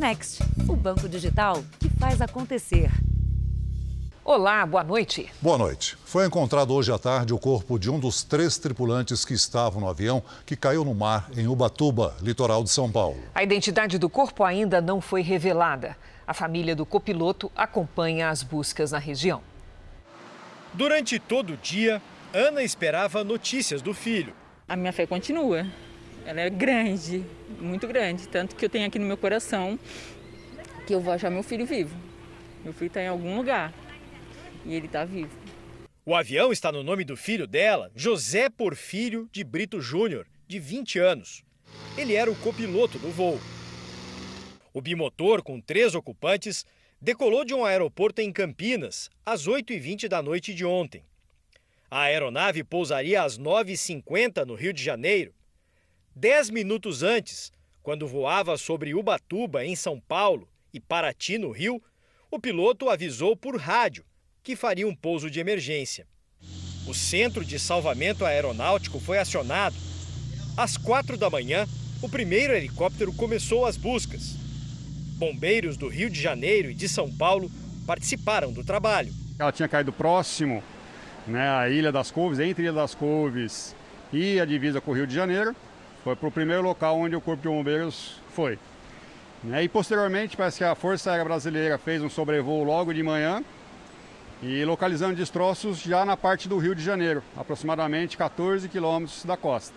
Next, o banco digital que faz acontecer. Olá, boa noite. Boa noite. Foi encontrado hoje à tarde o corpo de um dos três tripulantes que estavam no avião que caiu no mar em Ubatuba, litoral de São Paulo. A identidade do corpo ainda não foi revelada. A família do copiloto acompanha as buscas na região. Durante todo o dia, Ana esperava notícias do filho. A minha fé continua. Ela é grande, muito grande. Tanto que eu tenho aqui no meu coração que eu vou achar meu filho vivo. Meu filho está em algum lugar e ele está vivo. O avião está no nome do filho dela, José Porfírio de Brito Júnior, de 20 anos. Ele era o copiloto do voo. O bimotor, com três ocupantes, decolou de um aeroporto em Campinas às 8h20 da noite de ontem. A aeronave pousaria às 9h50 no Rio de Janeiro. Dez minutos antes, quando voava sobre Ubatuba, em São Paulo, e Paraty, no Rio, o piloto avisou por rádio que faria um pouso de emergência. O Centro de Salvamento Aeronáutico foi acionado. Às quatro da manhã, o primeiro helicóptero começou as buscas. Bombeiros do Rio de Janeiro e de São Paulo participaram do trabalho. Ela tinha caído próximo né, à Ilha das Couves, entre Ilha das Couves e a divisa com o Rio de Janeiro. Foi para o primeiro local onde o Corpo de Bombeiros foi. Né, e posteriormente, parece que a Força Aérea Brasileira fez um sobrevoo logo de manhã e localizando destroços já na parte do Rio de Janeiro, aproximadamente 14 quilômetros da costa.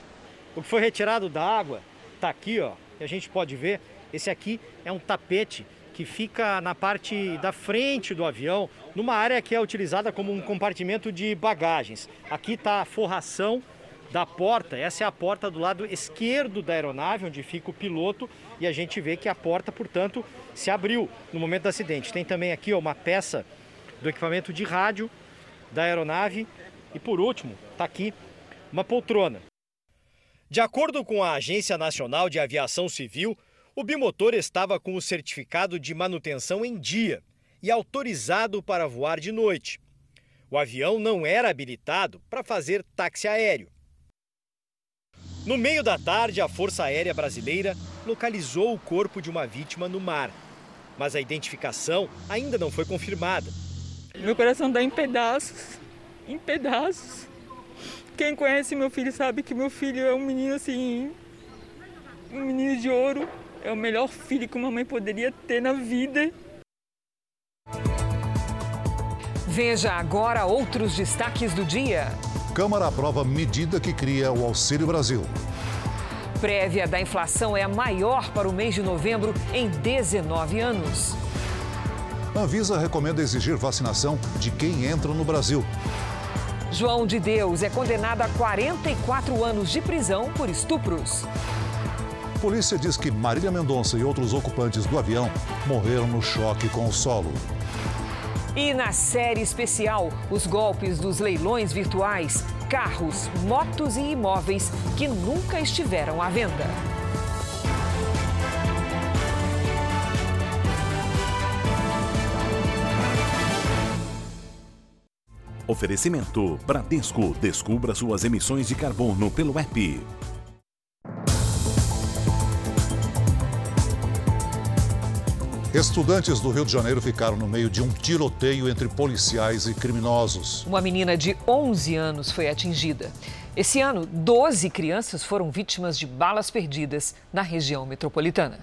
O que foi retirado da água está aqui, ó, e a gente pode ver. Esse aqui é um tapete que fica na parte da frente do avião, numa área que é utilizada como um compartimento de bagagens. Aqui está a forração da porta. Essa é a porta do lado esquerdo da aeronave, onde fica o piloto, e a gente vê que a porta, portanto, se abriu no momento do acidente. Tem também aqui ó, uma peça do equipamento de rádio da aeronave e, por último, está aqui uma poltrona. De acordo com a Agência Nacional de Aviação Civil, o bimotor estava com o certificado de manutenção em dia e autorizado para voar de noite. O avião não era habilitado para fazer táxi aéreo. No meio da tarde, a Força Aérea Brasileira localizou o corpo de uma vítima no mar. Mas a identificação ainda não foi confirmada. Meu coração dá em pedaços, em pedaços. Quem conhece meu filho sabe que meu filho é um menino assim, um menino de ouro. É o melhor filho que uma mãe poderia ter na vida. Veja agora outros destaques do dia. Câmara aprova medida que cria o Auxílio Brasil. Prévia da inflação é a maior para o mês de novembro em 19 anos. Anvisa recomenda exigir vacinação de quem entra no Brasil. João de Deus é condenado a 44 anos de prisão por estupros. Polícia diz que Marília Mendonça e outros ocupantes do avião morreram no choque com o solo. E na série especial, os golpes dos leilões virtuais, carros, motos e imóveis que nunca estiveram à venda. Oferecimento Bradesco. Descubra suas emissões de carbono pelo app. Estudantes do Rio de Janeiro ficaram no meio de um tiroteio entre policiais e criminosos. Uma menina de 11 anos foi atingida. Esse ano, 12 crianças foram vítimas de balas perdidas na região metropolitana.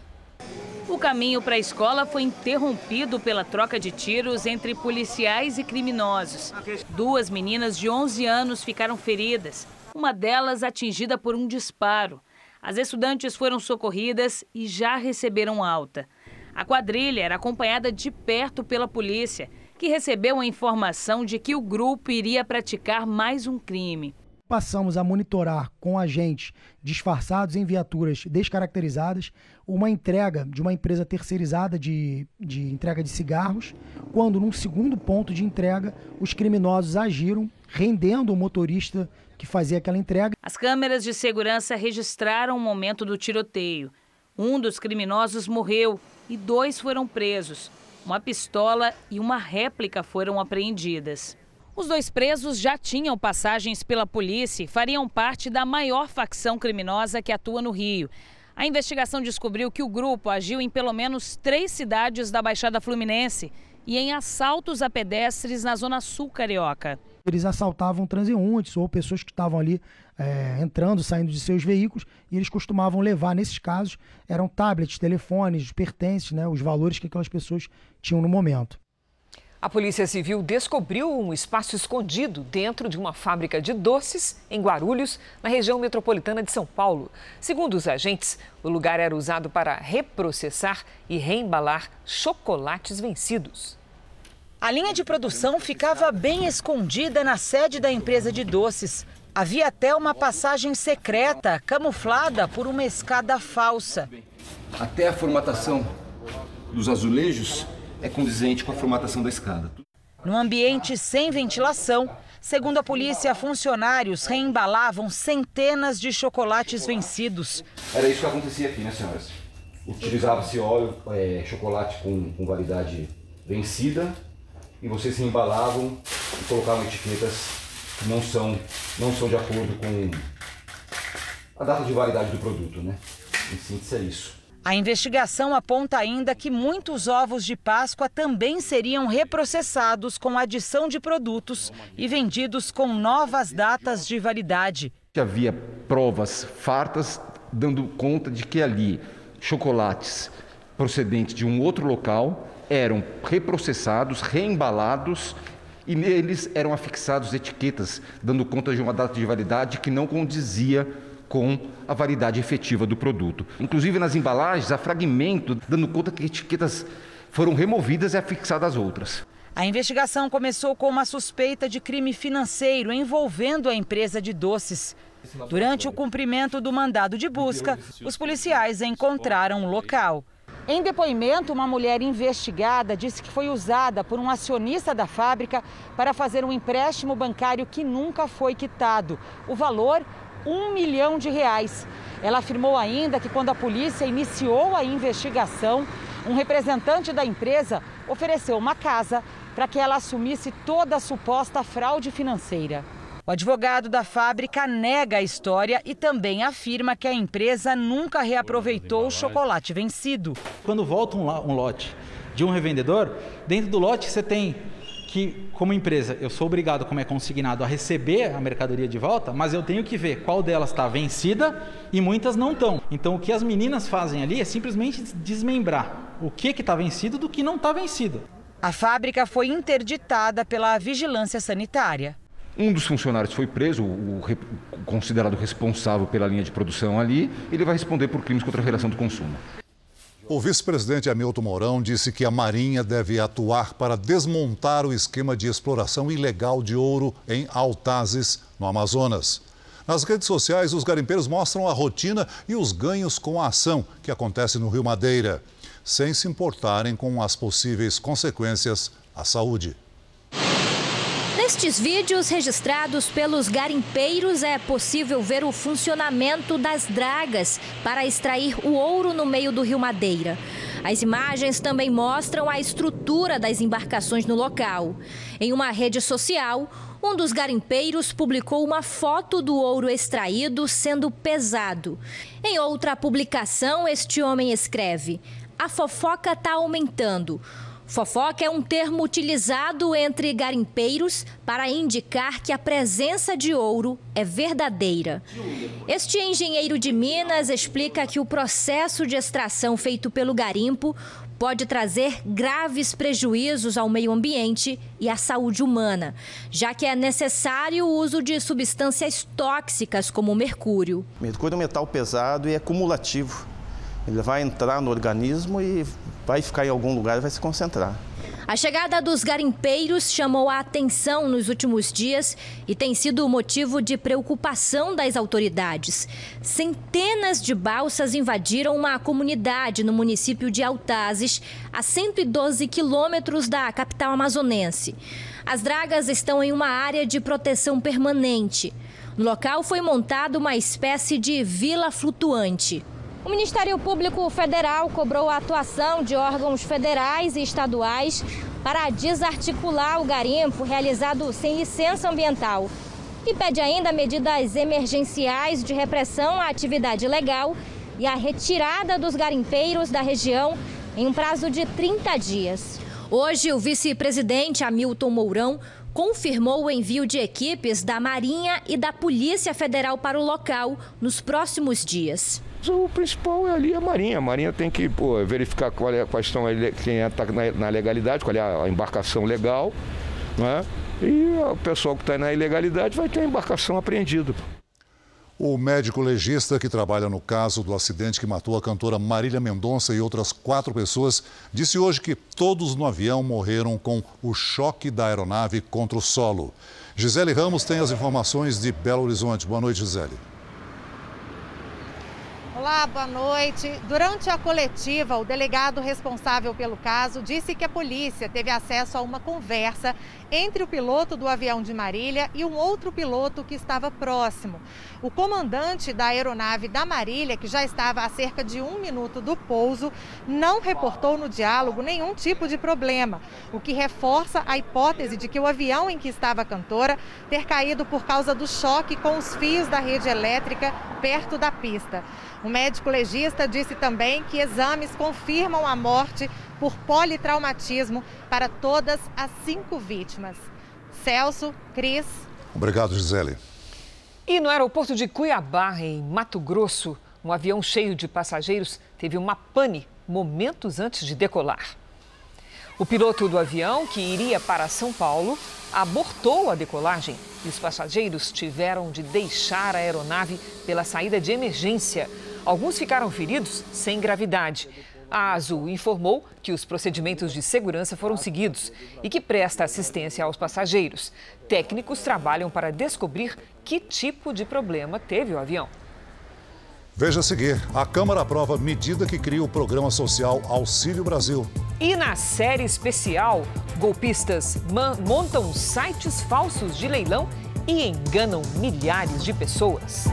O caminho para a escola foi interrompido pela troca de tiros entre policiais e criminosos. Duas meninas de 11 anos ficaram feridas, uma delas atingida por um disparo. As estudantes foram socorridas e já receberam alta. A quadrilha era acompanhada de perto pela polícia, que recebeu a informação de que o grupo iria praticar mais um crime. Passamos a monitorar com agentes disfarçados em viaturas descaracterizadas uma entrega de uma empresa terceirizada de, de entrega de cigarros, quando, num segundo ponto de entrega, os criminosos agiram, rendendo o motorista que fazia aquela entrega. As câmeras de segurança registraram o momento do tiroteio. Um dos criminosos morreu e dois foram presos. Uma pistola e uma réplica foram apreendidas. Os dois presos já tinham passagens pela polícia e fariam parte da maior facção criminosa que atua no Rio. A investigação descobriu que o grupo agiu em pelo menos três cidades da Baixada Fluminense e em assaltos a pedestres na Zona Sul Carioca. Eles assaltavam transeuntes ou pessoas que estavam ali é, entrando, saindo de seus veículos, e eles costumavam levar, nesses casos, eram tablets, telefones, pertences, né, os valores que aquelas pessoas tinham no momento. A Polícia Civil descobriu um espaço escondido dentro de uma fábrica de doces em Guarulhos, na região metropolitana de São Paulo. Segundo os agentes, o lugar era usado para reprocessar e reembalar chocolates vencidos. A linha de produção ficava bem escondida na sede da empresa de doces. Havia até uma passagem secreta, camuflada por uma escada falsa. Até a formatação dos azulejos é condizente com a formatação da escada. No ambiente sem ventilação, segundo a polícia, funcionários reembalavam centenas de chocolates vencidos. Era isso que acontecia aqui, né, senhoras? Utilizava-se óleo, é, chocolate com, com validade vencida e vocês se embalavam e colocavam etiquetas que não são, não são de acordo com a data de validade do produto, né? Em síntese é isso. A investigação aponta ainda que muitos ovos de Páscoa também seriam reprocessados com adição de produtos e vendidos com novas datas de validade. Havia provas fartas dando conta de que ali chocolates procedentes de um outro local eram reprocessados, reembalados e neles eram afixados etiquetas dando conta de uma data de validade que não condizia com a validade efetiva do produto. Inclusive nas embalagens há fragmento dando conta que etiquetas foram removidas e afixadas outras. A investigação começou com uma suspeita de crime financeiro envolvendo a empresa de doces. Durante o cumprimento do mandado de busca, os policiais encontraram o local. Em depoimento, uma mulher investigada disse que foi usada por um acionista da fábrica para fazer um empréstimo bancário que nunca foi quitado. O valor um milhão de reais. Ela afirmou ainda que quando a polícia iniciou a investigação, um representante da empresa ofereceu uma casa para que ela assumisse toda a suposta fraude financeira. O advogado da fábrica nega a história e também afirma que a empresa nunca reaproveitou o chocolate vencido. Quando volta um lote de um revendedor, dentro do lote você tem que, como empresa, eu sou obrigado, como é consignado, a receber a mercadoria de volta, mas eu tenho que ver qual delas está vencida e muitas não estão. Então, o que as meninas fazem ali é simplesmente desmembrar o que está vencido do que não está vencido. A fábrica foi interditada pela vigilância sanitária. Um dos funcionários foi preso, o, considerado responsável pela linha de produção ali, ele vai responder por crimes contra a relação do consumo. O vice-presidente Hamilton Mourão disse que a Marinha deve atuar para desmontar o esquema de exploração ilegal de ouro em Altazes, no Amazonas. Nas redes sociais, os garimpeiros mostram a rotina e os ganhos com a ação que acontece no Rio Madeira, sem se importarem com as possíveis consequências à saúde. Nestes vídeos registrados pelos garimpeiros é possível ver o funcionamento das dragas para extrair o ouro no meio do rio Madeira. As imagens também mostram a estrutura das embarcações no local. Em uma rede social, um dos garimpeiros publicou uma foto do ouro extraído sendo pesado. Em outra publicação, este homem escreve: A fofoca está aumentando. Fofoca é um termo utilizado entre garimpeiros para indicar que a presença de ouro é verdadeira. Este engenheiro de Minas explica que o processo de extração feito pelo garimpo pode trazer graves prejuízos ao meio ambiente e à saúde humana, já que é necessário o uso de substâncias tóxicas como o mercúrio. Mercúrio é um metal pesado e é cumulativo. Ele vai entrar no organismo e vai ficar em algum lugar e vai se concentrar. A chegada dos garimpeiros chamou a atenção nos últimos dias e tem sido motivo de preocupação das autoridades. Centenas de balsas invadiram uma comunidade no município de Altazes, a 112 quilômetros da capital amazonense. As dragas estão em uma área de proteção permanente. No local foi montada uma espécie de vila flutuante. O Ministério Público Federal cobrou a atuação de órgãos federais e estaduais para desarticular o garimpo realizado sem licença ambiental e pede ainda medidas emergenciais de repressão à atividade ilegal e a retirada dos garimpeiros da região em um prazo de 30 dias. Hoje, o vice-presidente Hamilton Mourão confirmou o envio de equipes da Marinha e da Polícia Federal para o local nos próximos dias. O principal é ali a Marinha. A Marinha tem que pô, verificar qual é, quais estão quem está é, na legalidade, qual é a embarcação legal, né? e o pessoal que está na ilegalidade vai ter a embarcação apreendida. O médico legista que trabalha no caso do acidente que matou a cantora Marília Mendonça e outras quatro pessoas disse hoje que todos no avião morreram com o choque da aeronave contra o solo. Gisele Ramos tem as informações de Belo Horizonte. Boa noite, Gisele. Olá, boa noite. Durante a coletiva, o delegado responsável pelo caso disse que a polícia teve acesso a uma conversa entre o piloto do avião de Marília e um outro piloto que estava próximo. O comandante da aeronave da Marília, que já estava a cerca de um minuto do pouso, não reportou no diálogo nenhum tipo de problema, o que reforça a hipótese de que o avião em que estava a cantora ter caído por causa do choque com os fios da rede elétrica perto da pista. O médico legista disse também que exames confirmam a morte por politraumatismo para todas as cinco vítimas. Celso, Cris. Obrigado, Gisele. E no aeroporto de Cuiabá, em Mato Grosso, um avião cheio de passageiros teve uma pane momentos antes de decolar. O piloto do avião, que iria para São Paulo, abortou a decolagem e os passageiros tiveram de deixar a aeronave pela saída de emergência. Alguns ficaram feridos sem gravidade. A Azul informou que os procedimentos de segurança foram seguidos e que presta assistência aos passageiros. Técnicos trabalham para descobrir que tipo de problema teve o avião. Veja a seguir: a Câmara aprova medida que cria o programa social Auxílio Brasil. E na série especial, golpistas montam sites falsos de leilão e enganam milhares de pessoas.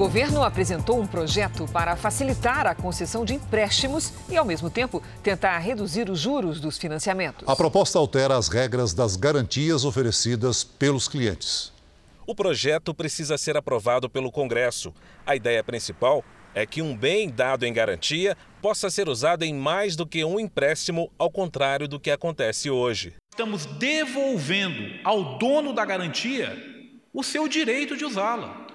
Governo apresentou um projeto para facilitar a concessão de empréstimos e, ao mesmo tempo, tentar reduzir os juros dos financiamentos. A proposta altera as regras das garantias oferecidas pelos clientes. O projeto precisa ser aprovado pelo Congresso. A ideia principal é que um bem dado em garantia possa ser usado em mais do que um empréstimo, ao contrário do que acontece hoje. Estamos devolvendo ao dono da garantia o seu direito de usá-la.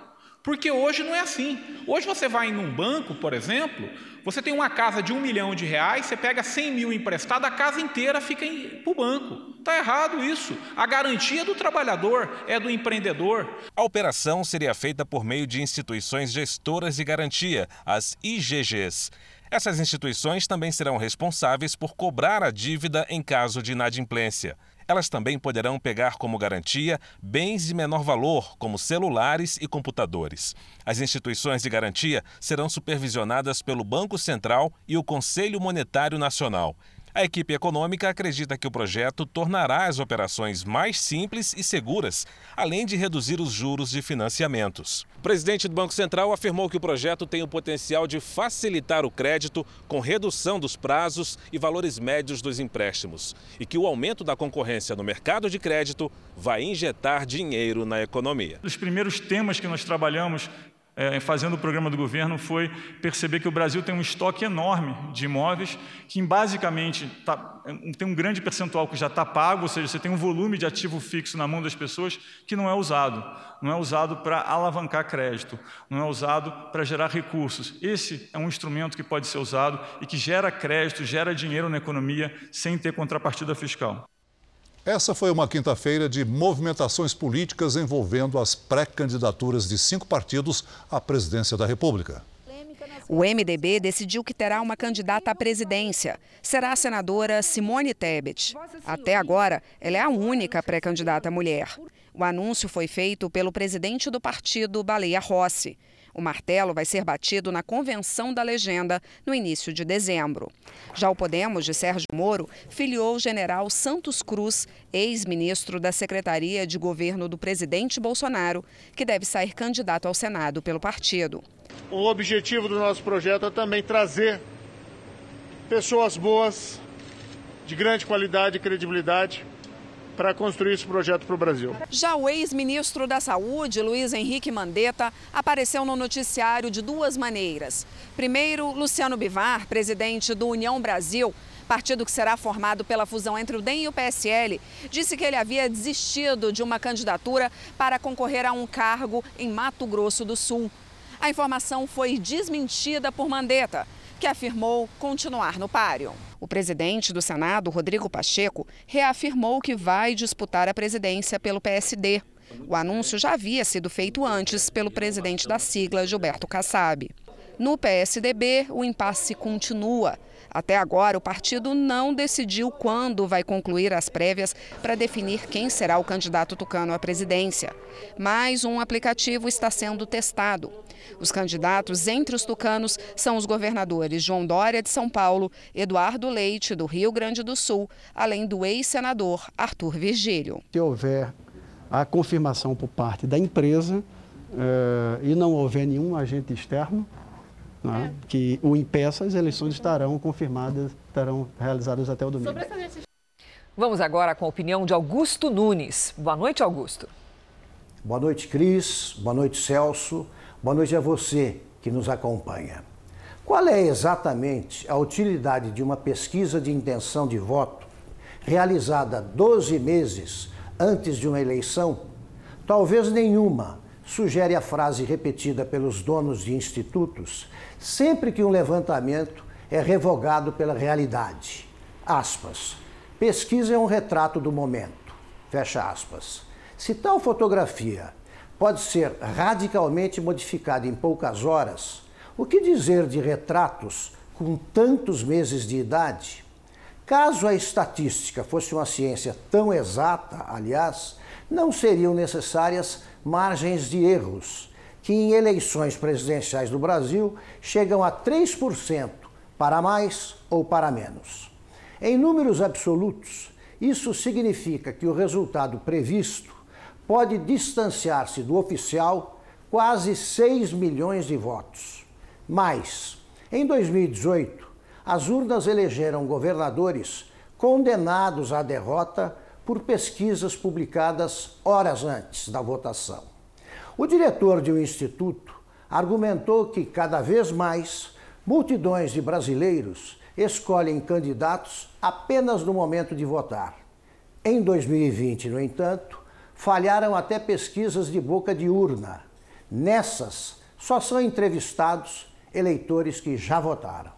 Porque hoje não é assim. Hoje você vai em um banco, por exemplo, você tem uma casa de um milhão de reais, você pega 100 mil emprestado, a casa inteira fica para o banco. Está errado isso. A garantia do trabalhador, é do empreendedor. A operação seria feita por meio de instituições gestoras de garantia, as IGGs. Essas instituições também serão responsáveis por cobrar a dívida em caso de inadimplência. Elas também poderão pegar como garantia bens de menor valor, como celulares e computadores. As instituições de garantia serão supervisionadas pelo Banco Central e o Conselho Monetário Nacional. A equipe econômica acredita que o projeto tornará as operações mais simples e seguras, além de reduzir os juros de financiamentos. O presidente do Banco Central afirmou que o projeto tem o potencial de facilitar o crédito com redução dos prazos e valores médios dos empréstimos e que o aumento da concorrência no mercado de crédito vai injetar dinheiro na economia. Os primeiros temas que nós trabalhamos é, fazendo o programa do governo foi perceber que o Brasil tem um estoque enorme de imóveis que basicamente tá, tem um grande percentual que já está pago, ou seja, você tem um volume de ativo fixo na mão das pessoas que não é usado. Não é usado para alavancar crédito, não é usado para gerar recursos. Esse é um instrumento que pode ser usado e que gera crédito, gera dinheiro na economia sem ter contrapartida fiscal. Essa foi uma quinta-feira de movimentações políticas envolvendo as pré-candidaturas de cinco partidos à presidência da República. O MDB decidiu que terá uma candidata à presidência. Será a senadora Simone Tebet. Até agora, ela é a única pré-candidata mulher. O anúncio foi feito pelo presidente do partido, Baleia Rossi. O martelo vai ser batido na convenção da legenda no início de dezembro. Já o Podemos de Sérgio Moro filiou o general Santos Cruz, ex-ministro da Secretaria de Governo do presidente Bolsonaro, que deve sair candidato ao Senado pelo partido. O objetivo do nosso projeto é também trazer pessoas boas de grande qualidade e credibilidade para construir esse projeto para o Brasil. Já o ex-ministro da Saúde, Luiz Henrique Mandetta, apareceu no noticiário de duas maneiras. Primeiro, Luciano Bivar, presidente do União Brasil, partido que será formado pela fusão entre o DEM e o PSL, disse que ele havia desistido de uma candidatura para concorrer a um cargo em Mato Grosso do Sul. A informação foi desmentida por Mandetta, que afirmou continuar no páreo. O presidente do Senado, Rodrigo Pacheco, reafirmou que vai disputar a presidência pelo PSD. O anúncio já havia sido feito antes pelo presidente da sigla, Gilberto Kassab. No PSDB, o impasse continua. Até agora, o partido não decidiu quando vai concluir as prévias para definir quem será o candidato tucano à presidência. Mas um aplicativo está sendo testado. Os candidatos entre os tucanos são os governadores João Dória de São Paulo, Eduardo Leite do Rio Grande do Sul, além do ex-senador Arthur Virgílio. Se houver a confirmação por parte da empresa eh, e não houver nenhum agente externo, né, é. que o impeça, as eleições estarão confirmadas, estarão realizadas até o domingo. Vamos agora com a opinião de Augusto Nunes. Boa noite, Augusto. Boa noite, Cris. Boa noite, Celso. Boa noite a você que nos acompanha. Qual é exatamente a utilidade de uma pesquisa de intenção de voto realizada 12 meses antes de uma eleição? Talvez nenhuma, sugere a frase repetida pelos donos de institutos sempre que um levantamento é revogado pela realidade. Aspas. Pesquisa é um retrato do momento. Fecha aspas. Se tal fotografia pode ser radicalmente modificada em poucas horas, o que dizer de retratos com tantos meses de idade? Caso a estatística fosse uma ciência tão exata, aliás, não seriam necessárias margens de erros, que em eleições presidenciais do Brasil chegam a 3% para mais ou para menos. Em números absolutos, isso significa que o resultado previsto pode distanciar-se do oficial quase 6 milhões de votos. Mas, em 2018, as urnas elegeram governadores condenados à derrota por pesquisas publicadas horas antes da votação. O diretor de um instituto argumentou que cada vez mais multidões de brasileiros escolhem candidatos apenas no momento de votar. Em 2020, no entanto, falharam até pesquisas de boca de urna. Nessas, só são entrevistados eleitores que já votaram.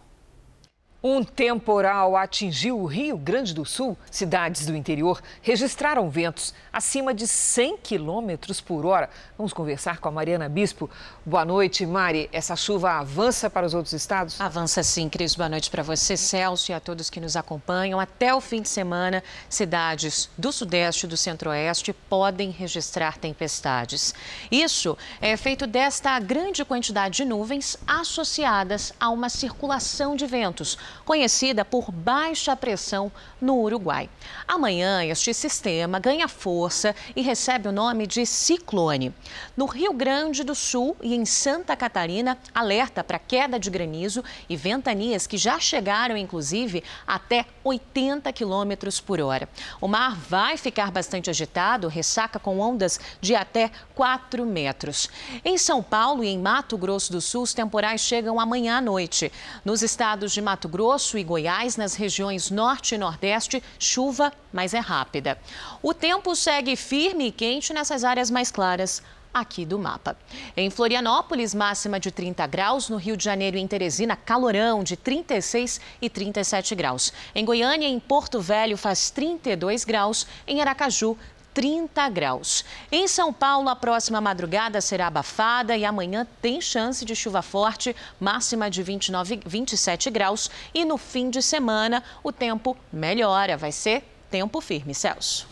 Um temporal atingiu o Rio Grande do Sul. Cidades do interior registraram ventos acima de 100 quilômetros por hora. Vamos conversar com a Mariana Bispo. Boa noite, Mari. Essa chuva avança para os outros estados? Avança sim, Cris. Boa noite para você, Celso, e a todos que nos acompanham. Até o fim de semana, cidades do Sudeste e do Centro-Oeste podem registrar tempestades. Isso é feito desta grande quantidade de nuvens associadas a uma circulação de ventos conhecida por baixa pressão no Uruguai. Amanhã, este sistema ganha força e recebe o nome de ciclone. No Rio Grande do Sul e em Santa Catarina, alerta para queda de granizo e ventanias que já chegaram, inclusive, até 80 quilômetros por hora. O mar vai ficar bastante agitado, ressaca com ondas de até 4 metros. Em São Paulo e em Mato Grosso do Sul, os temporais chegam amanhã à noite. Nos estados de Mato Grosso, Grosso e Goiás, nas regiões norte e nordeste, chuva, mas é rápida. O tempo segue firme e quente nessas áreas mais claras aqui do mapa. Em Florianópolis, máxima de 30 graus. No Rio de Janeiro e em Teresina, calorão de 36 e 37 graus. Em Goiânia e em Porto Velho faz 32 graus. Em Aracaju, 30 graus. Em São Paulo, a próxima madrugada será abafada e amanhã tem chance de chuva forte, máxima de 29, 27 graus. E no fim de semana, o tempo melhora, vai ser tempo firme, Celso.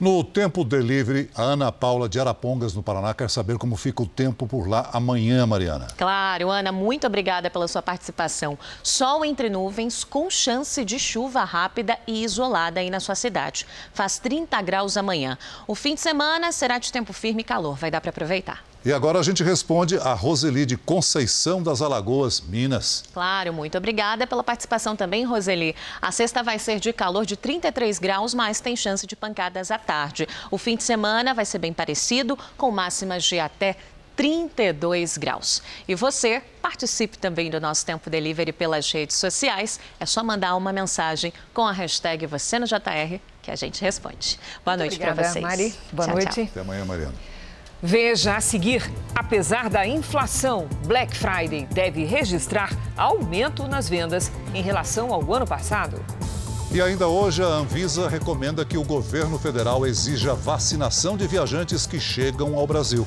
No Tempo Delivery, a Ana Paula de Arapongas, no Paraná, quer saber como fica o tempo por lá amanhã, Mariana. Claro, Ana, muito obrigada pela sua participação. Sol entre nuvens, com chance de chuva rápida e isolada aí na sua cidade. Faz 30 graus amanhã. O fim de semana será de tempo firme e calor, vai dar para aproveitar. E agora a gente responde a Roseli de Conceição das Alagoas, Minas. Claro, muito obrigada pela participação também, Roseli. A sexta vai ser de calor de 33 graus, mas tem chance de pancadas à tarde. O fim de semana vai ser bem parecido, com máximas de até 32 graus. E você participe também do nosso Tempo Delivery pelas redes sociais. É só mandar uma mensagem com a hashtag você no JR que a gente responde. Boa Muito noite para vocês. Mari. Boa tchau, noite. Tchau. Até amanhã, Mariana. Veja a seguir: apesar da inflação, Black Friday deve registrar aumento nas vendas em relação ao ano passado. E ainda hoje, a Anvisa recomenda que o governo federal exija vacinação de viajantes que chegam ao Brasil.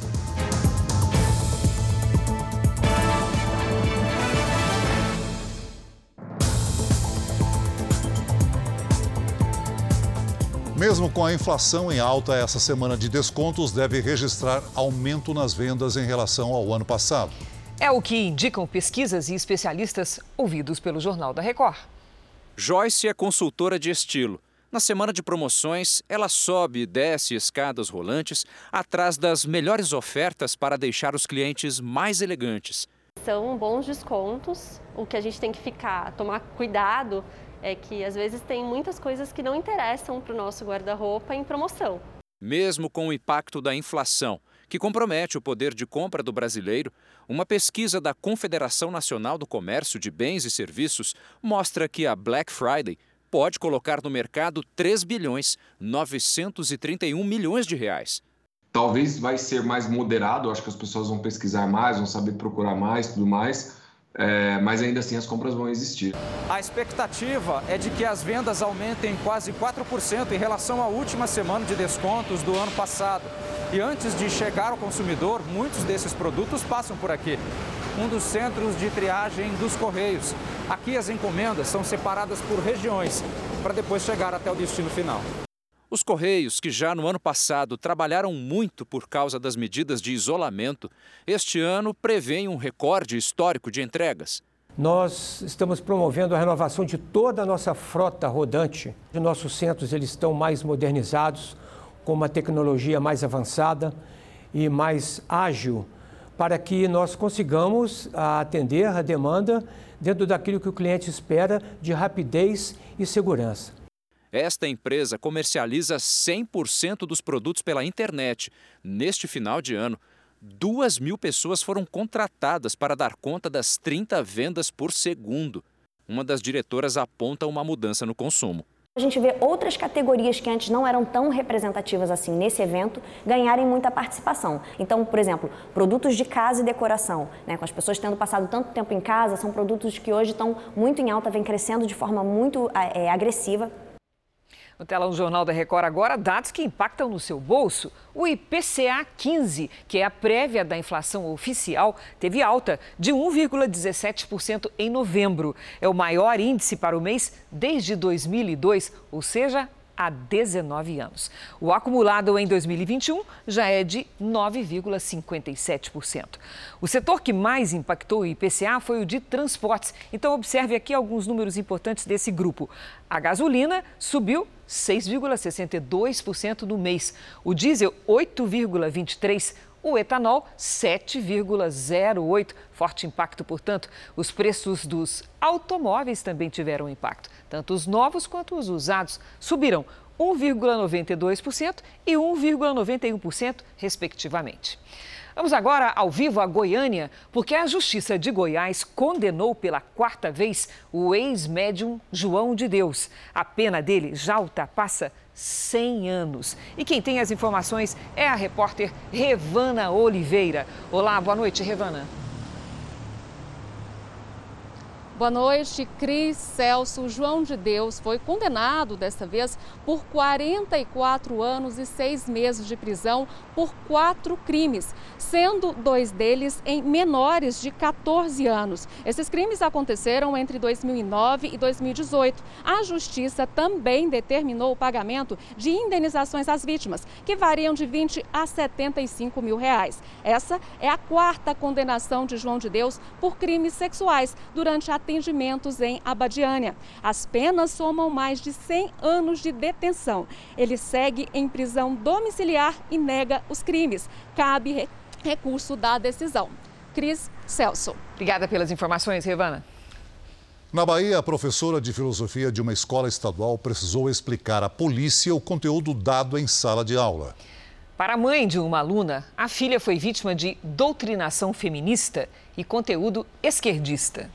Mesmo com a inflação em alta, essa semana de descontos deve registrar aumento nas vendas em relação ao ano passado. É o que indicam pesquisas e especialistas ouvidos pelo Jornal da Record. Joyce é consultora de estilo. Na semana de promoções, ela sobe e desce escadas rolantes atrás das melhores ofertas para deixar os clientes mais elegantes. São bons descontos. O que a gente tem que ficar, tomar cuidado é que às vezes tem muitas coisas que não interessam para o nosso guarda-roupa em promoção. Mesmo com o impacto da inflação, que compromete o poder de compra do brasileiro, uma pesquisa da Confederação Nacional do Comércio de Bens e Serviços mostra que a Black Friday pode colocar no mercado 3 bilhões 931 milhões de reais. Talvez vai ser mais moderado, acho que as pessoas vão pesquisar mais, vão saber procurar mais, tudo mais. É, mas ainda assim as compras vão existir. A expectativa é de que as vendas aumentem quase 4% em relação à última semana de descontos do ano passado. E antes de chegar ao consumidor, muitos desses produtos passam por aqui. Um dos centros de triagem dos Correios. Aqui as encomendas são separadas por regiões, para depois chegar até o destino final. Os Correios, que já no ano passado trabalharam muito por causa das medidas de isolamento, este ano prevêem um recorde histórico de entregas. Nós estamos promovendo a renovação de toda a nossa frota rodante. Os nossos centros eles estão mais modernizados, com uma tecnologia mais avançada e mais ágil, para que nós consigamos atender a demanda dentro daquilo que o cliente espera de rapidez e segurança. Esta empresa comercializa 100% dos produtos pela internet. Neste final de ano, duas mil pessoas foram contratadas para dar conta das 30 vendas por segundo. Uma das diretoras aponta uma mudança no consumo. A gente vê outras categorias que antes não eram tão representativas assim nesse evento ganharem muita participação. Então, por exemplo, produtos de casa e decoração, né, com as pessoas tendo passado tanto tempo em casa, são produtos que hoje estão muito em alta, vem crescendo de forma muito é, agressiva. No telão Jornal da Record agora, dados que impactam no seu bolso. O IPCA 15, que é a prévia da inflação oficial, teve alta de 1,17% em novembro. É o maior índice para o mês desde 2002, ou seja, há 19 anos. O acumulado em 2021 já é de 9,57%. O setor que mais impactou o IPCA foi o de transportes. Então, observe aqui alguns números importantes desse grupo. A gasolina subiu 6,62% no mês, o diesel 8,23%. O etanol, 7,08. Forte impacto, portanto. Os preços dos automóveis também tiveram impacto. Tanto os novos quanto os usados subiram 1,92% e 1,91%, respectivamente. Vamos agora ao vivo a Goiânia, porque a Justiça de Goiás condenou pela quarta vez o ex-médium João de Deus. A pena dele já ultrapassa 100 anos. E quem tem as informações é a repórter Revana Oliveira. Olá, boa noite, Revana. Boa noite, Cris Celso. João de Deus foi condenado desta vez por 44 anos e seis meses de prisão por quatro crimes, sendo dois deles em menores de 14 anos. Esses crimes aconteceram entre 2009 e 2018. A Justiça também determinou o pagamento de indenizações às vítimas, que variam de 20 a 75 mil reais. Essa é a quarta condenação de João de Deus por crimes sexuais durante a atendimentos em Abadiânia. As penas somam mais de 100 anos de detenção. Ele segue em prisão domiciliar e nega os crimes. Cabe recurso da decisão. Cris Celso. Obrigada pelas informações, Revana. Na Bahia, a professora de filosofia de uma escola estadual precisou explicar à polícia o conteúdo dado em sala de aula. Para a mãe de uma aluna, a filha foi vítima de doutrinação feminista e conteúdo esquerdista.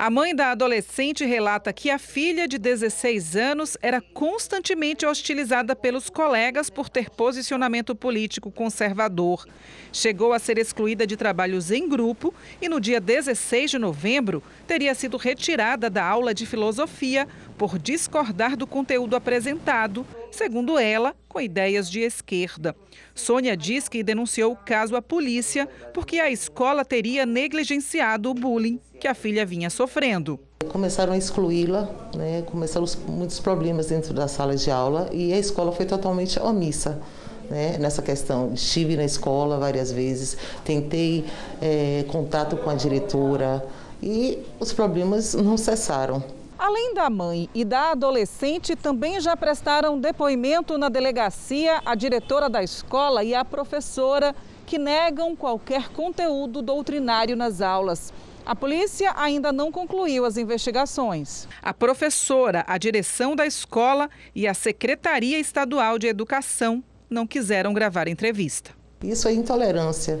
A mãe da adolescente relata que a filha de 16 anos era constantemente hostilizada pelos colegas por ter posicionamento político conservador. Chegou a ser excluída de trabalhos em grupo e no dia 16 de novembro teria sido retirada da aula de filosofia por discordar do conteúdo apresentado, segundo ela, com ideias de esquerda. Sônia diz que denunciou o caso à polícia porque a escola teria negligenciado o bullying que a filha vinha sofrendo. Começaram a excluí-la, né? começaram muitos problemas dentro da sala de aula e a escola foi totalmente omissa. Né, nessa questão. Estive na escola várias vezes, tentei é, contato com a diretora e os problemas não cessaram. Além da mãe e da adolescente, também já prestaram depoimento na delegacia a diretora da escola e a professora, que negam qualquer conteúdo doutrinário nas aulas. A polícia ainda não concluiu as investigações. A professora, a direção da escola e a Secretaria Estadual de Educação não quiseram gravar entrevista. Isso é intolerância,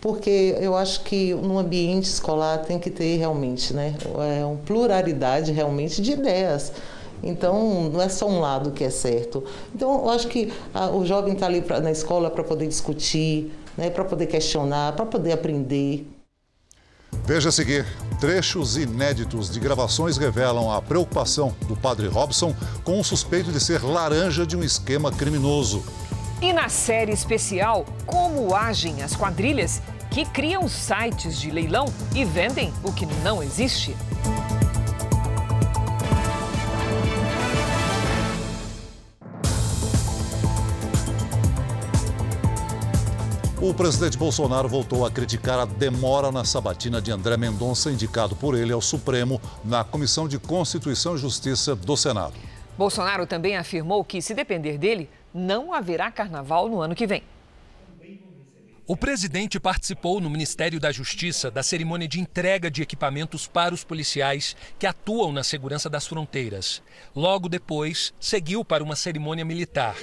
porque eu acho que no ambiente escolar tem que ter realmente, né, é uma pluralidade realmente de ideias. Então, não é só um lado que é certo. Então, eu acho que a, o jovem está ali pra, na escola para poder discutir, né, para poder questionar, para poder aprender. Veja a seguir: trechos inéditos de gravações revelam a preocupação do padre Robson com o suspeito de ser laranja de um esquema criminoso. E na série especial, como agem as quadrilhas que criam sites de leilão e vendem o que não existe? O presidente Bolsonaro voltou a criticar a demora na sabatina de André Mendonça, indicado por ele ao Supremo na Comissão de Constituição e Justiça do Senado. Bolsonaro também afirmou que, se depender dele, não haverá carnaval no ano que vem. O presidente participou no Ministério da Justiça da cerimônia de entrega de equipamentos para os policiais que atuam na segurança das fronteiras. Logo depois, seguiu para uma cerimônia militar.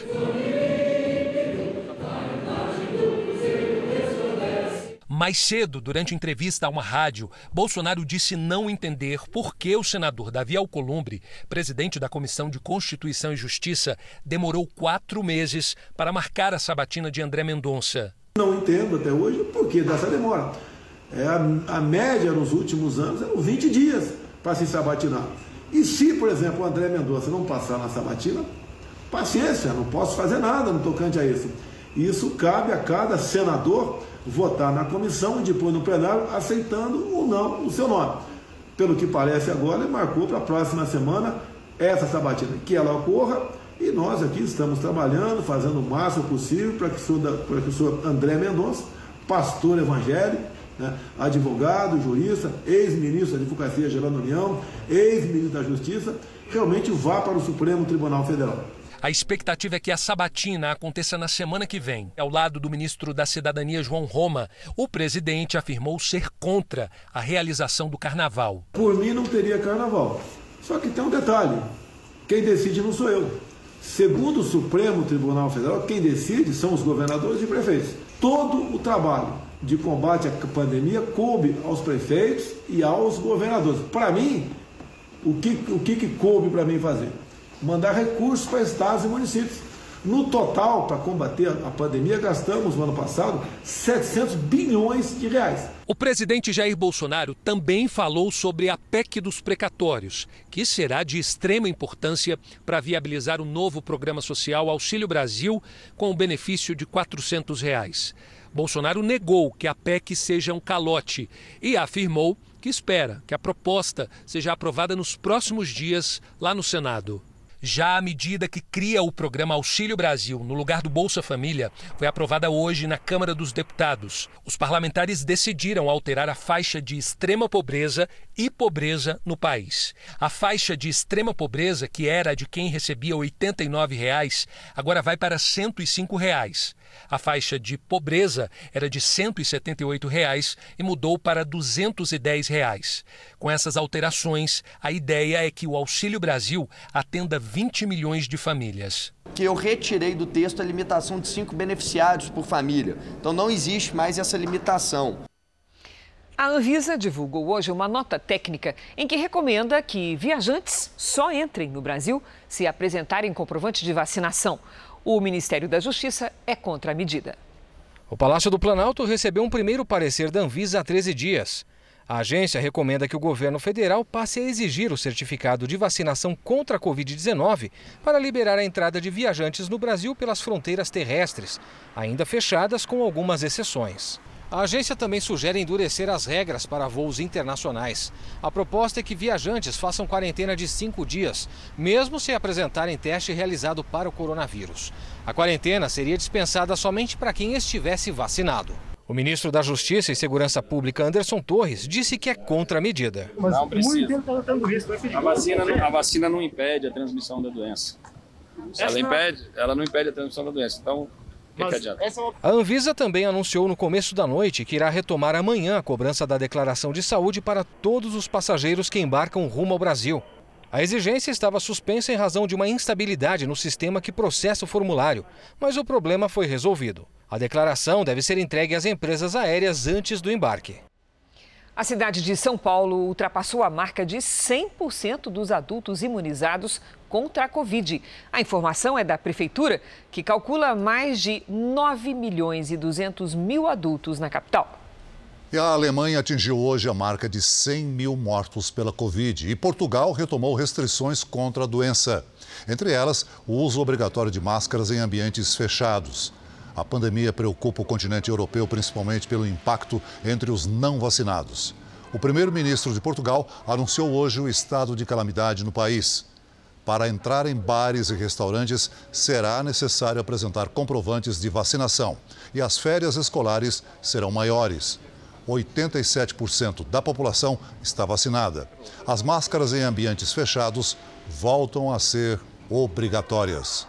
Mais cedo, durante entrevista a uma rádio, Bolsonaro disse não entender por que o senador Davi Alcolumbre, presidente da Comissão de Constituição e Justiça, demorou quatro meses para marcar a sabatina de André Mendonça. Não entendo até hoje por que dessa demora. É, a, a média nos últimos anos eram 20 dias para se sabatinar. E se, por exemplo, o André Mendonça não passar na sabatina, paciência, não posso fazer nada no tocante a isso. Isso cabe a cada senador votar na comissão e depois no plenário, aceitando ou não o seu nome. Pelo que parece agora, ele marcou para a próxima semana essa sabatina, que ela ocorra, e nós aqui estamos trabalhando, fazendo o máximo possível para que o senhor, para que o senhor André Mendonça, pastor evangélico, né, advogado, jurista, ex-ministro da Advocacia Geral da União, ex-ministro da Justiça, realmente vá para o Supremo Tribunal Federal. A expectativa é que a sabatina aconteça na semana que vem. Ao lado do ministro da Cidadania, João Roma, o presidente afirmou ser contra a realização do carnaval. Por mim não teria carnaval. Só que tem um detalhe: quem decide não sou eu. Segundo o Supremo Tribunal Federal, quem decide são os governadores e prefeitos. Todo o trabalho de combate à pandemia coube aos prefeitos e aos governadores. Para mim, o que, o que, que coube para mim fazer? mandar recursos para estados e municípios. No total, para combater a pandemia, gastamos no ano passado 700 bilhões de reais. O presidente Jair Bolsonaro também falou sobre a PEC dos precatórios, que será de extrema importância para viabilizar o novo programa social Auxílio Brasil com o benefício de 400 reais. Bolsonaro negou que a PEC seja um calote e afirmou que espera que a proposta seja aprovada nos próximos dias lá no Senado. Já a medida que cria o programa Auxílio Brasil no lugar do Bolsa Família foi aprovada hoje na Câmara dos Deputados. Os parlamentares decidiram alterar a faixa de extrema pobreza e pobreza no país. A faixa de extrema pobreza, que era de quem recebia 89 reais, agora vai para 105 reais. A faixa de pobreza era de 178 reais e mudou para 210 reais. Com essas alterações, a ideia é que o Auxílio Brasil atenda 20 milhões de famílias. Que eu retirei do texto a limitação de cinco beneficiários por família. Então não existe mais essa limitação. A Anvisa divulgou hoje uma nota técnica em que recomenda que viajantes só entrem no Brasil se apresentarem comprovante de vacinação. O Ministério da Justiça é contra a medida. O Palácio do Planalto recebeu um primeiro parecer da Anvisa há 13 dias. A agência recomenda que o governo federal passe a exigir o certificado de vacinação contra a Covid-19 para liberar a entrada de viajantes no Brasil pelas fronteiras terrestres, ainda fechadas com algumas exceções. A agência também sugere endurecer as regras para voos internacionais. A proposta é que viajantes façam quarentena de cinco dias, mesmo se apresentarem teste realizado para o coronavírus. A quarentena seria dispensada somente para quem estivesse vacinado. O ministro da Justiça e Segurança Pública, Anderson Torres, disse que é contra a medida. Mas não precisa. A vacina, a vacina não impede a transmissão da doença. Ela, impede, ela não impede a transmissão da doença. Então, a Anvisa também anunciou no começo da noite que irá retomar amanhã a cobrança da declaração de saúde para todos os passageiros que embarcam rumo ao Brasil. A exigência estava suspensa em razão de uma instabilidade no sistema que processa o formulário, mas o problema foi resolvido. A declaração deve ser entregue às empresas aéreas antes do embarque. A cidade de São Paulo ultrapassou a marca de 100% dos adultos imunizados contra a Covid. A informação é da Prefeitura, que calcula mais de 9 milhões e 200 mil adultos na capital. E a Alemanha atingiu hoje a marca de 100 mil mortos pela Covid e Portugal retomou restrições contra a doença. Entre elas, o uso obrigatório de máscaras em ambientes fechados. A pandemia preocupa o continente europeu principalmente pelo impacto entre os não vacinados. O primeiro-ministro de Portugal anunciou hoje o estado de calamidade no país. Para entrar em bares e restaurantes, será necessário apresentar comprovantes de vacinação e as férias escolares serão maiores. 87% da população está vacinada. As máscaras em ambientes fechados voltam a ser obrigatórias.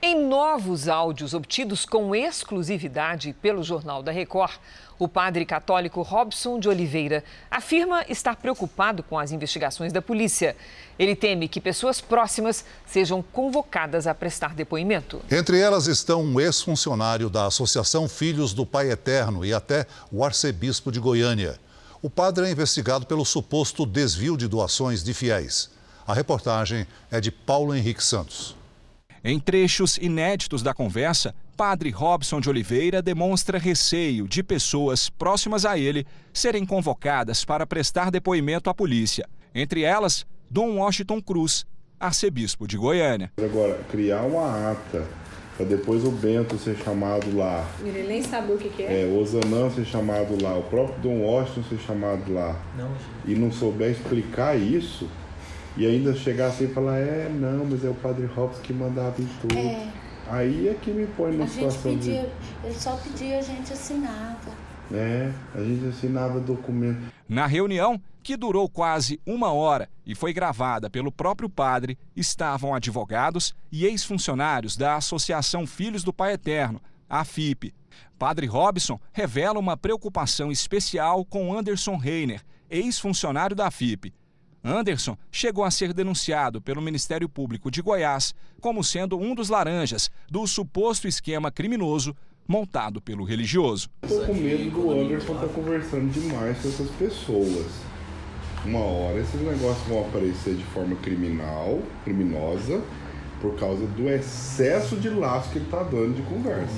Em novos áudios obtidos com exclusividade pelo Jornal da Record, o padre católico Robson de Oliveira afirma estar preocupado com as investigações da polícia. Ele teme que pessoas próximas sejam convocadas a prestar depoimento. Entre elas estão um ex-funcionário da Associação Filhos do Pai Eterno e até o arcebispo de Goiânia. O padre é investigado pelo suposto desvio de doações de fiéis. A reportagem é de Paulo Henrique Santos. Em trechos inéditos da conversa, Padre Robson de Oliveira demonstra receio de pessoas próximas a ele serem convocadas para prestar depoimento à polícia. Entre elas, Dom Washington Cruz, arcebispo de Goiânia. Agora, criar uma ata para depois o Bento ser chamado lá. Ele nem sabe o que, que é. É, o Osanã ser chamado lá, o próprio Dom Washington ser chamado lá. Não, e não souber explicar isso, e ainda chegar assim e falar, é, não, mas é o Padre Robson que mandava em tudo. É. Aí é que me põe na a situação gente pedia, de... Ele só pedia, a gente assinava. É, a gente assinava documento. Na reunião, que durou quase uma hora e foi gravada pelo próprio padre, estavam advogados e ex-funcionários da Associação Filhos do Pai Eterno, a FIP. Padre Robson revela uma preocupação especial com Anderson Reiner, ex-funcionário da FIP. Anderson chegou a ser denunciado pelo Ministério Público de Goiás como sendo um dos laranjas do suposto esquema criminoso montado pelo religioso. Estou com medo do Anderson estar tá conversando demais com essas pessoas. Uma hora esses negócios vão aparecer de forma criminal, criminosa, por causa do excesso de laço que ele está dando de conversa.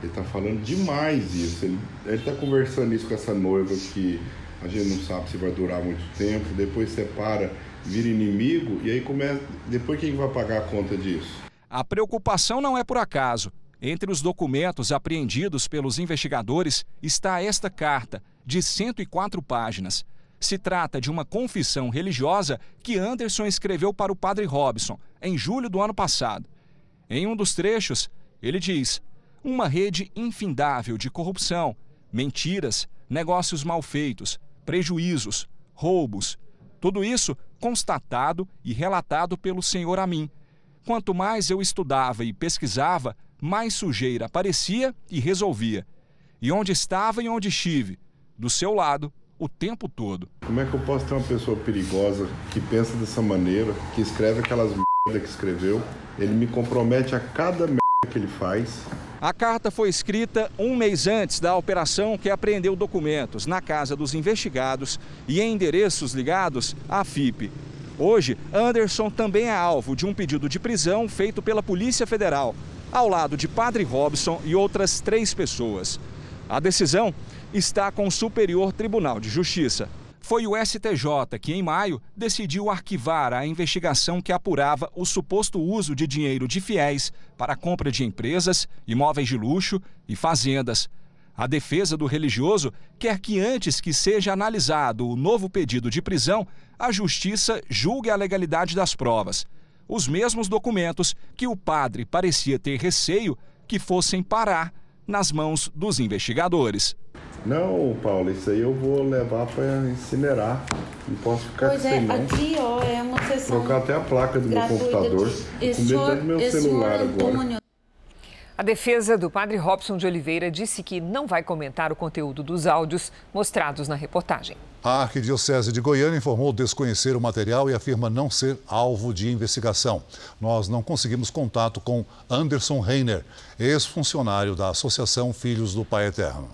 Ele está falando demais isso. Ele está conversando isso com essa noiva que a gente não sabe se vai durar muito tempo, depois separa, vira inimigo, e aí começa. Depois quem vai pagar a conta disso? A preocupação não é por acaso. Entre os documentos apreendidos pelos investigadores está esta carta, de 104 páginas. Se trata de uma confissão religiosa que Anderson escreveu para o padre Robson em julho do ano passado. Em um dos trechos, ele diz: uma rede infindável de corrupção, mentiras, negócios mal feitos, prejuízos, roubos. Tudo isso constatado e relatado pelo senhor a mim. Quanto mais eu estudava e pesquisava, mais sujeira aparecia e resolvia. E onde estava e onde estive, do seu lado, o tempo todo. Como é que eu posso ter uma pessoa perigosa que pensa dessa maneira, que escreve aquelas merda que escreveu? Ele me compromete a cada merda que ele faz. A carta foi escrita um mês antes da operação que apreendeu documentos na casa dos investigados e em endereços ligados à FIP. Hoje, Anderson também é alvo de um pedido de prisão feito pela Polícia Federal, ao lado de Padre Robson e outras três pessoas. A decisão está com o Superior Tribunal de Justiça. Foi o STJ que, em maio, decidiu arquivar a investigação que apurava o suposto uso de dinheiro de fiéis para a compra de empresas, imóveis de luxo e fazendas. A defesa do religioso quer que, antes que seja analisado o novo pedido de prisão, a Justiça julgue a legalidade das provas. Os mesmos documentos que o padre parecia ter receio que fossem parar nas mãos dos investigadores. Não, Paulo, isso aí eu vou levar para incinerar. Não posso ficar pois com é, não. aqui ó, é uma sessão Trocar até a placa do meu computador. de- Com medo até do meu esse celular agora. A defesa do padre Robson de Oliveira disse que não vai comentar o conteúdo dos áudios mostrados na reportagem. A Arquidiocese de Goiânia informou desconhecer o material e afirma não ser alvo de investigação. Nós não conseguimos contato com Anderson Reiner, ex-funcionário da Associação Filhos do Pai Eterno.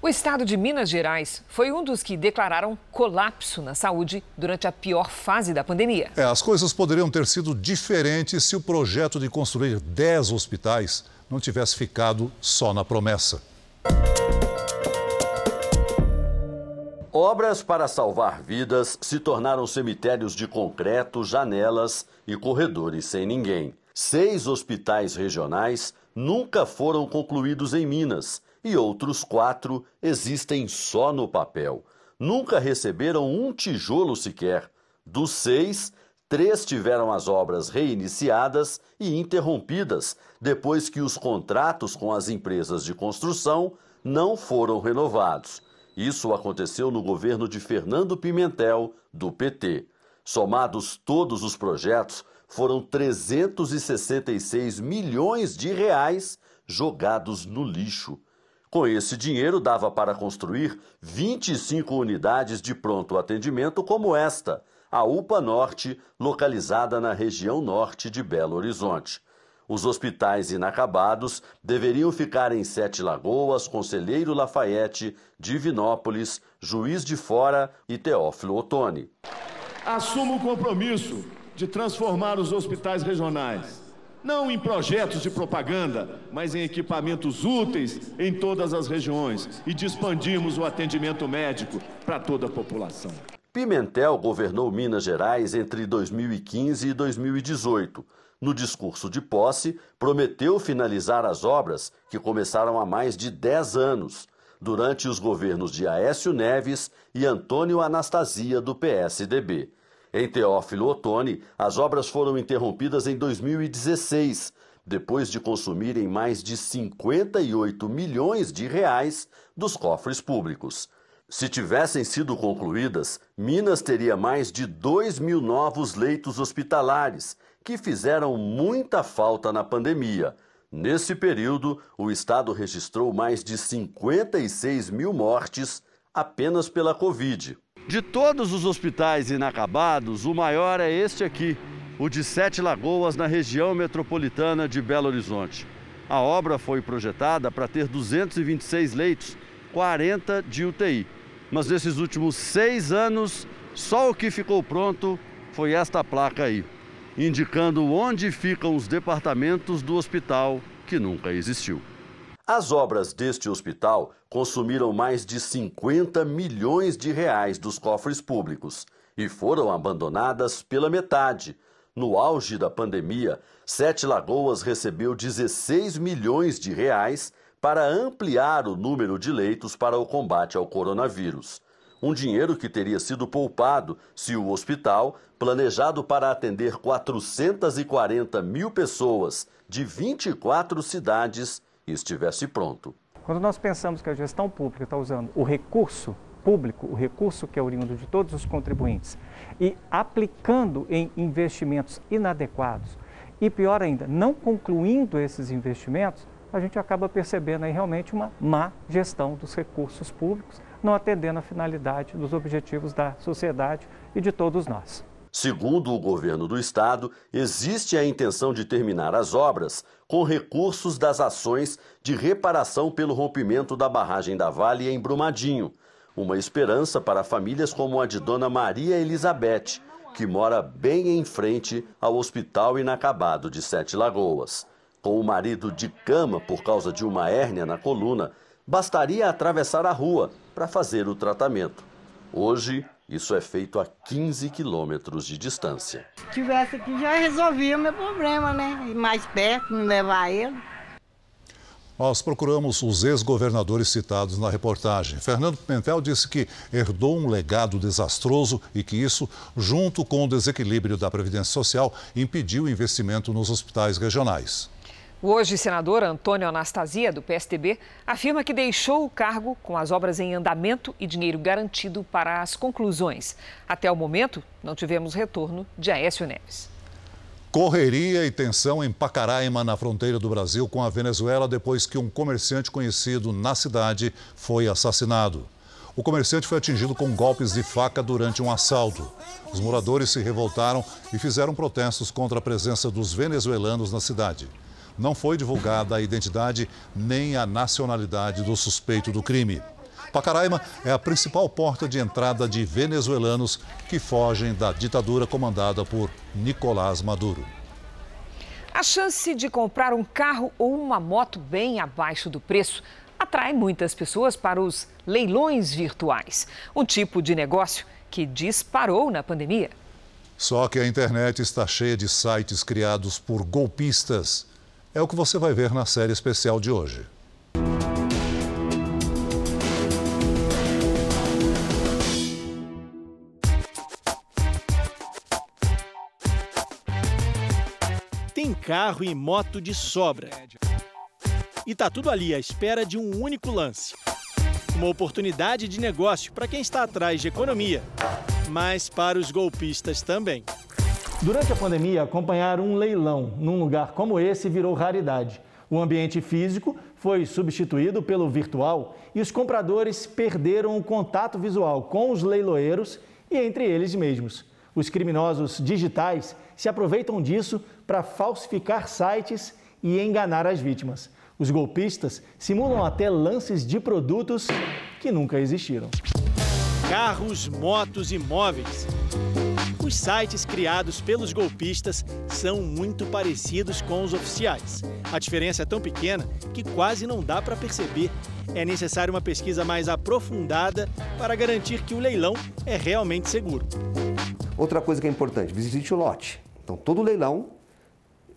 O estado de Minas Gerais foi um dos que declararam colapso na saúde durante a pior fase da pandemia. É, as coisas poderiam ter sido diferentes se o projeto de construir 10 hospitais não tivesse ficado só na promessa. Obras para salvar vidas se tornaram cemitérios de concreto, janelas e corredores sem ninguém. Seis hospitais regionais nunca foram concluídos em Minas e outros quatro existem só no papel. Nunca receberam um tijolo sequer. Dos seis, três tiveram as obras reiniciadas e interrompidas depois que os contratos com as empresas de construção não foram renovados. Isso aconteceu no governo de Fernando Pimentel, do PT. Somados todos os projetos, foram 366 milhões de reais jogados no lixo. Com esse dinheiro, dava para construir 25 unidades de pronto atendimento como esta, a UPA Norte, localizada na região norte de Belo Horizonte. Os hospitais inacabados deveriam ficar em Sete Lagoas, Conselheiro Lafayette, Divinópolis, Juiz de Fora e Teófilo Otoni. Assumo o compromisso de transformar os hospitais regionais, não em projetos de propaganda, mas em equipamentos úteis em todas as regiões e de expandirmos o atendimento médico para toda a população. Pimentel governou Minas Gerais entre 2015 e 2018. No discurso de posse, prometeu finalizar as obras que começaram há mais de 10 anos, durante os governos de Aécio Neves e Antônio Anastasia, do PSDB. Em Teófilo Otoni, as obras foram interrompidas em 2016, depois de consumirem mais de 58 milhões de reais dos cofres públicos. Se tivessem sido concluídas, Minas teria mais de 2 mil novos leitos hospitalares, que fizeram muita falta na pandemia. Nesse período, o estado registrou mais de 56 mil mortes apenas pela Covid. De todos os hospitais inacabados, o maior é este aqui, o de Sete Lagoas, na região metropolitana de Belo Horizonte. A obra foi projetada para ter 226 leitos, 40 de UTI. Mas nesses últimos seis anos, só o que ficou pronto foi esta placa aí, indicando onde ficam os departamentos do hospital que nunca existiu. As obras deste hospital consumiram mais de 50 milhões de reais dos cofres públicos e foram abandonadas pela metade. No auge da pandemia, Sete Lagoas recebeu 16 milhões de reais para ampliar o número de leitos para o combate ao coronavírus. Um dinheiro que teria sido poupado se o hospital, planejado para atender 440 mil pessoas de 24 cidades, estivesse pronto. Quando nós pensamos que a gestão pública está usando o recurso público, o recurso que é oriundo de todos os contribuintes, e aplicando em investimentos inadequados, E pior ainda, não concluindo esses investimentos, a gente acaba percebendo aí realmente uma má gestão dos recursos públicos, não atendendo a finalidade dos objetivos da sociedade e de todos nós. Segundo o governo do estado, existe a intenção de terminar as obras com recursos das ações de reparação pelo rompimento da barragem da Vale em Brumadinho. Uma esperança para famílias como a de Dona Maria Elizabeth, que mora bem em frente ao Hospital Inacabado de Sete Lagoas. Com o marido de cama por causa de uma hérnia na coluna, bastaria atravessar a rua para fazer o tratamento. Hoje, isso é feito a 15 quilômetros de distância. Se tivesse aqui, já resolvia o meu problema, né? Mais perto, não levar ele. Nós procuramos os ex-governadores citados na reportagem. Fernando Pimentel disse que herdou um legado desastroso e que isso, junto com o desequilíbrio da Previdência Social, impediu o investimento nos hospitais regionais. O hoje senador Antônio Anastasia, do PSDB, afirma que deixou o cargo com as obras em andamento e dinheiro garantido para as conclusões. Até o momento, não tivemos retorno de Aécio Neves. Correria e tensão em Pacaraima, na fronteira do Brasil com a Venezuela, depois que um comerciante conhecido na cidade foi assassinado. O comerciante foi atingido com golpes de faca durante um assalto. Os moradores se revoltaram e fizeram protestos contra a presença dos venezuelanos na cidade. Não foi divulgada a identidade nem a nacionalidade do suspeito do crime. Pacaraima é a principal porta de entrada de venezuelanos que fogem da ditadura comandada por Nicolás Maduro. A chance de comprar um carro ou uma moto bem abaixo do preço atrai muitas pessoas para os leilões virtuais, um tipo de negócio que disparou na pandemia. Só que a internet está cheia de sites criados por golpistas. É o que você vai ver na série especial de hoje. carro e moto de sobra. E tá tudo ali à espera de um único lance. Uma oportunidade de negócio para quem está atrás de economia, mas para os golpistas também. Durante a pandemia, acompanhar um leilão num lugar como esse virou raridade. O ambiente físico foi substituído pelo virtual e os compradores perderam o contato visual com os leiloeiros e entre eles mesmos. Os criminosos digitais se aproveitam disso para falsificar sites e enganar as vítimas. Os golpistas simulam até lances de produtos que nunca existiram. Carros, motos e móveis. Os sites criados pelos golpistas são muito parecidos com os oficiais. A diferença é tão pequena que quase não dá para perceber. É necessária uma pesquisa mais aprofundada para garantir que o leilão é realmente seguro. Outra coisa que é importante, visite o lote. Então, todo leilão,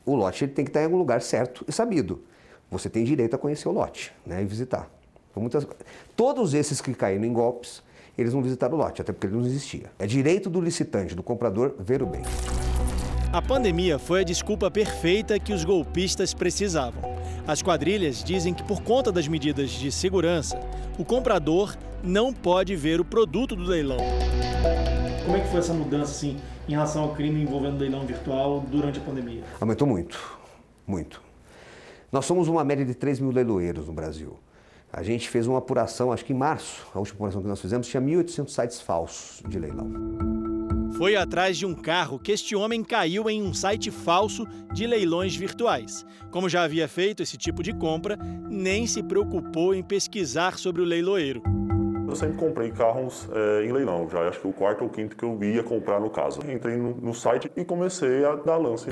o lote ele tem que estar em algum lugar certo e sabido. Você tem direito a conhecer o lote né, e visitar. Então, muitas... Todos esses que caíram em golpes, eles não visitaram o lote, até porque ele não existia. É direito do licitante, do comprador, ver o bem. A pandemia foi a desculpa perfeita que os golpistas precisavam. As quadrilhas dizem que, por conta das medidas de segurança, o comprador não pode ver o produto do leilão. Como é que foi essa mudança assim, em relação ao crime envolvendo leilão virtual durante a pandemia? Aumentou muito, muito. Nós somos uma média de 3 mil leiloeiros no Brasil. A gente fez uma apuração, acho que em março, a última apuração que nós fizemos, tinha 1.800 sites falsos de leilão. Foi atrás de um carro que este homem caiu em um site falso de leilões virtuais. Como já havia feito esse tipo de compra, nem se preocupou em pesquisar sobre o leiloeiro. Eu sempre comprei carros é, em leilão, já acho que o quarto ou quinto que eu ia comprar no caso. Entrei no, no site e comecei a dar lance.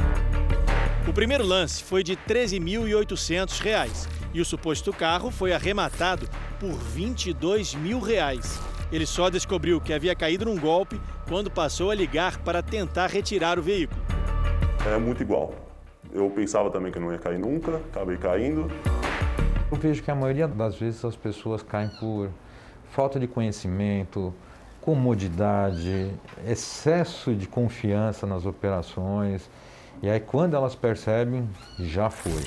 O primeiro lance foi de R$ 13.800 e o suposto carro foi arrematado por 22 mil reais. Ele só descobriu que havia caído num golpe quando passou a ligar para tentar retirar o veículo. É muito igual. Eu pensava também que não ia cair nunca, acabei caindo. Eu vejo que a maioria das vezes as pessoas caem por falta de conhecimento, comodidade, excesso de confiança nas operações. E aí, quando elas percebem, já foi.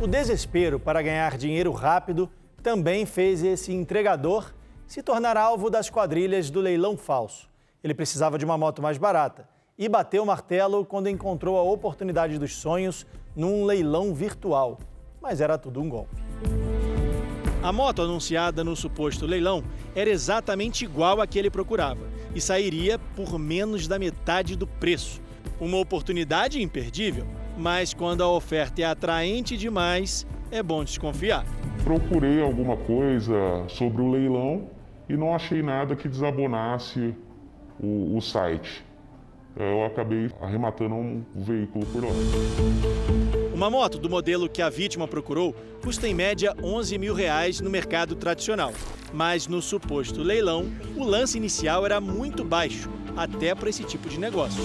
O desespero para ganhar dinheiro rápido também fez esse entregador se tornar alvo das quadrilhas do leilão falso. Ele precisava de uma moto mais barata e bateu o martelo quando encontrou a oportunidade dos sonhos num leilão virtual. Mas era tudo um golpe. A moto anunciada no suposto leilão era exatamente igual à que ele procurava e sairia por menos da metade do preço. Uma oportunidade imperdível, mas quando a oferta é atraente demais, é bom desconfiar. Procurei alguma coisa sobre o leilão e não achei nada que desabonasse o, o site. Eu acabei arrematando um veículo por lá. Uma moto do modelo que a vítima procurou custa em média 11 mil reais no mercado tradicional. Mas no suposto leilão, o lance inicial era muito baixo, até para esse tipo de negócio.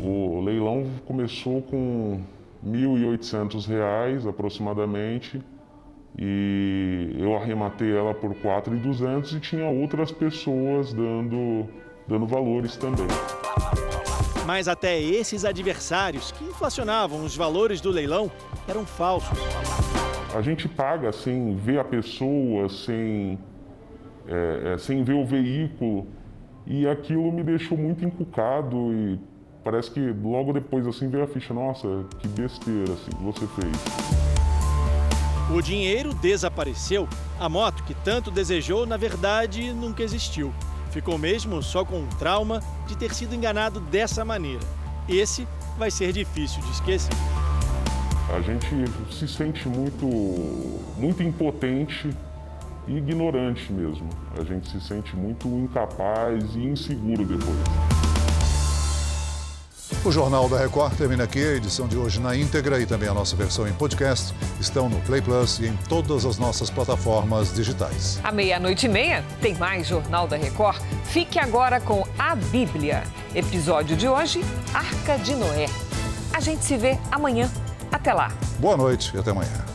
O leilão começou com R$ 1.800 aproximadamente e eu arrematei ela por 4.200 e tinha outras pessoas dando, dando valores também. Mas até esses adversários que inflacionavam os valores do leilão eram falsos. A gente paga sem ver a pessoa, sem, é, é, sem ver o veículo, e aquilo me deixou muito encucado e parece que logo depois assim veio a ficha, nossa, que besteira assim, que você fez. O dinheiro desapareceu. A moto que tanto desejou, na verdade, nunca existiu. Ficou mesmo só com o trauma de ter sido enganado dessa maneira. Esse vai ser difícil de esquecer. A gente se sente muito, muito impotente e ignorante mesmo. A gente se sente muito incapaz e inseguro depois. O Jornal da Record termina aqui. A edição de hoje na íntegra e também a nossa versão em podcast estão no Play Plus e em todas as nossas plataformas digitais. À meia-noite e meia tem mais Jornal da Record. Fique agora com a Bíblia. Episódio de hoje: Arca de Noé. A gente se vê amanhã. Até lá. Boa noite e até amanhã.